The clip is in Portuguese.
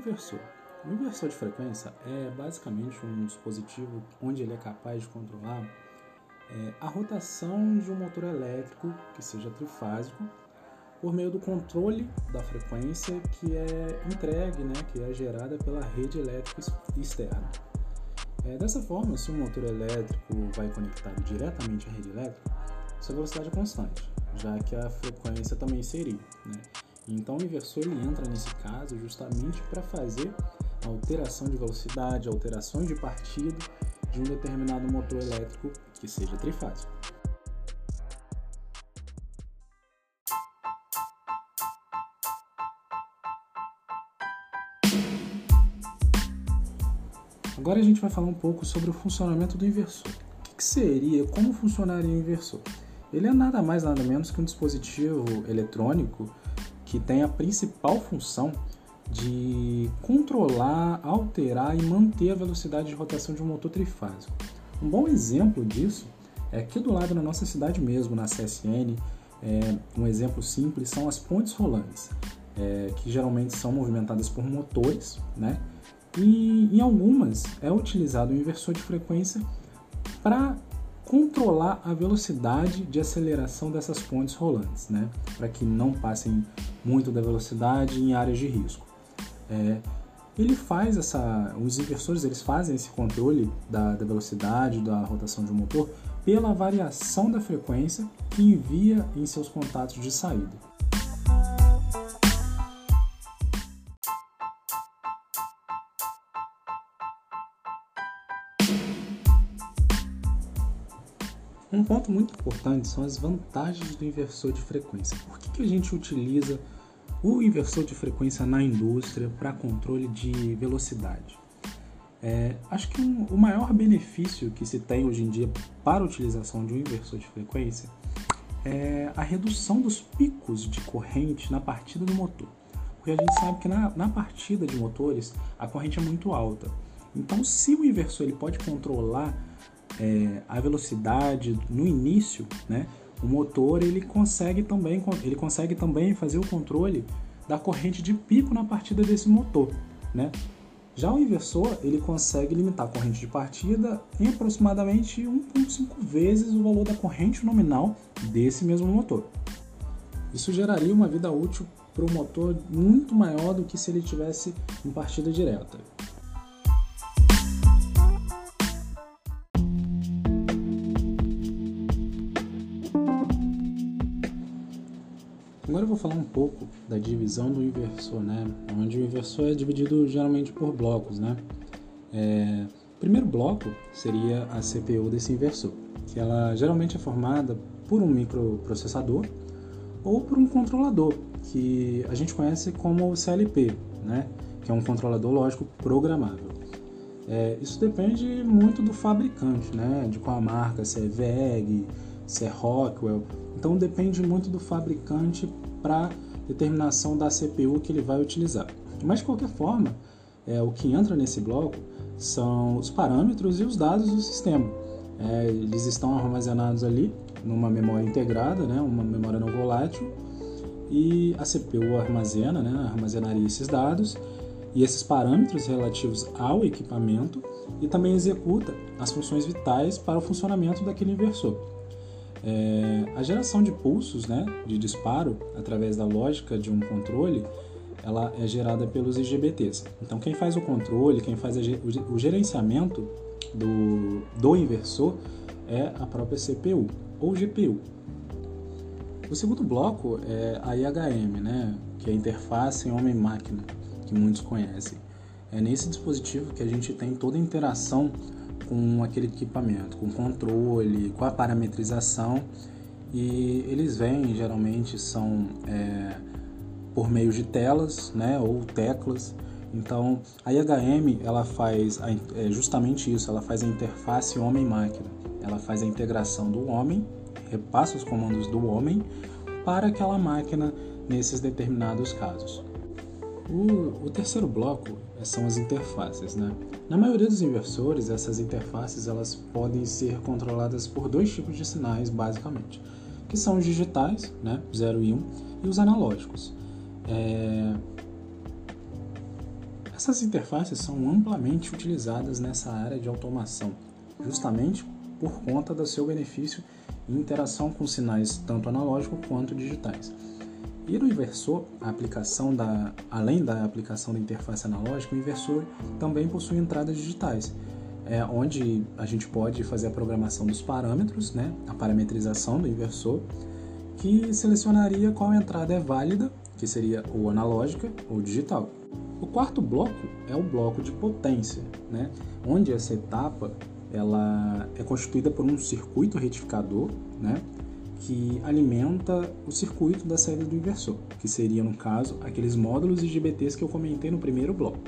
inversor? O inversor de frequência é basicamente um dispositivo onde ele é capaz de controlar é, a rotação de um motor elétrico que seja trifásico por meio do controle da frequência que é entregue, né, que é gerada pela rede elétrica externa. É, dessa forma, se o motor elétrico vai conectado diretamente à rede elétrica, sua velocidade é constante, já que a frequência também seria. Né? Então, o inversor ele entra nesse caso justamente para fazer alteração de velocidade, alterações de partido de um determinado motor elétrico que seja trifásico. Agora a gente vai falar um pouco sobre o funcionamento do inversor. O que seria, como funcionaria o inversor? Ele é nada mais nada menos que um dispositivo eletrônico que tem a principal função de controlar, alterar e manter a velocidade de rotação de um motor trifásico. Um bom exemplo disso é aqui do lado na nossa cidade mesmo, na CSN, é, um exemplo simples são as pontes rolantes, é, que geralmente são movimentadas por motores, né? E em algumas é utilizado o inversor de frequência para controlar a velocidade de aceleração dessas pontes rolantes, né? para que não passem muito da velocidade em áreas de risco. É, ele faz essa, os inversores eles fazem esse controle da, da velocidade, da rotação de um motor pela variação da frequência que envia em seus contatos de saída. Um ponto muito importante são as vantagens do inversor de frequência. Por que, que a gente utiliza o inversor de frequência na indústria para controle de velocidade? É, acho que um, o maior benefício que se tem hoje em dia para a utilização de um inversor de frequência é a redução dos picos de corrente na partida do motor. Porque a gente sabe que na, na partida de motores a corrente é muito alta. Então, se o inversor ele pode controlar é, a velocidade no início, né, o motor ele consegue também ele consegue também fazer o controle da corrente de pico na partida desse motor, né? Já o inversor ele consegue limitar a corrente de partida em aproximadamente 1,5 vezes o valor da corrente nominal desse mesmo motor. Isso geraria uma vida útil para o motor muito maior do que se ele tivesse em partida direta. Agora eu vou falar um pouco da divisão do inversor, né? Onde o inversor é dividido geralmente por blocos, né? É, primeiro bloco seria a CPU desse inversor, que ela geralmente é formada por um microprocessador ou por um controlador, que a gente conhece como CLP, né? Que é um controlador lógico programável. É, isso depende muito do fabricante, né? De qual marca, se é VEG, se é Rockwell. Então depende muito do fabricante para determinação da CPU que ele vai utilizar. Mas de qualquer forma, é, o que entra nesse bloco são os parâmetros e os dados do sistema. É, eles estão armazenados ali numa memória integrada, né, uma memória não volátil, e a CPU armazena, né, armazenaria esses dados e esses parâmetros relativos ao equipamento e também executa as funções vitais para o funcionamento daquele inversor. É, a geração de pulsos né, de disparo através da lógica de um controle ela é gerada pelos IGBTs. Então, quem faz o controle, quem faz o gerenciamento do, do inversor é a própria CPU ou GPU. O segundo bloco é a IHM, né, que é a interface homem-máquina, que muitos conhecem. É nesse dispositivo que a gente tem toda a interação com aquele equipamento, com controle, com a parametrização e eles vêm geralmente são é, por meio de telas, né, ou teclas. Então a IHM ela faz a, é justamente isso, ela faz a interface homem-máquina, ela faz a integração do homem, repassa os comandos do homem para aquela máquina nesses determinados casos. O, o terceiro bloco são as interfaces, né? Na maioria dos inversores, essas interfaces elas podem ser controladas por dois tipos de sinais, basicamente, que são os digitais, né, 0 e 1, um, e os analógicos. É... Essas interfaces são amplamente utilizadas nessa área de automação, justamente por conta do seu benefício em interação com sinais tanto analógicos quanto digitais. No inversor, a aplicação da, além da aplicação da interface analógica, o inversor também possui entradas digitais, é, onde a gente pode fazer a programação dos parâmetros, né, a parametrização do inversor, que selecionaria qual entrada é válida, que seria ou analógica ou digital. O quarto bloco é o bloco de potência, né, onde essa etapa ela é constituída por um circuito retificador, né, que alimenta o circuito da saída do inversor, que seria, no caso, aqueles módulos IGBTs que eu comentei no primeiro bloco.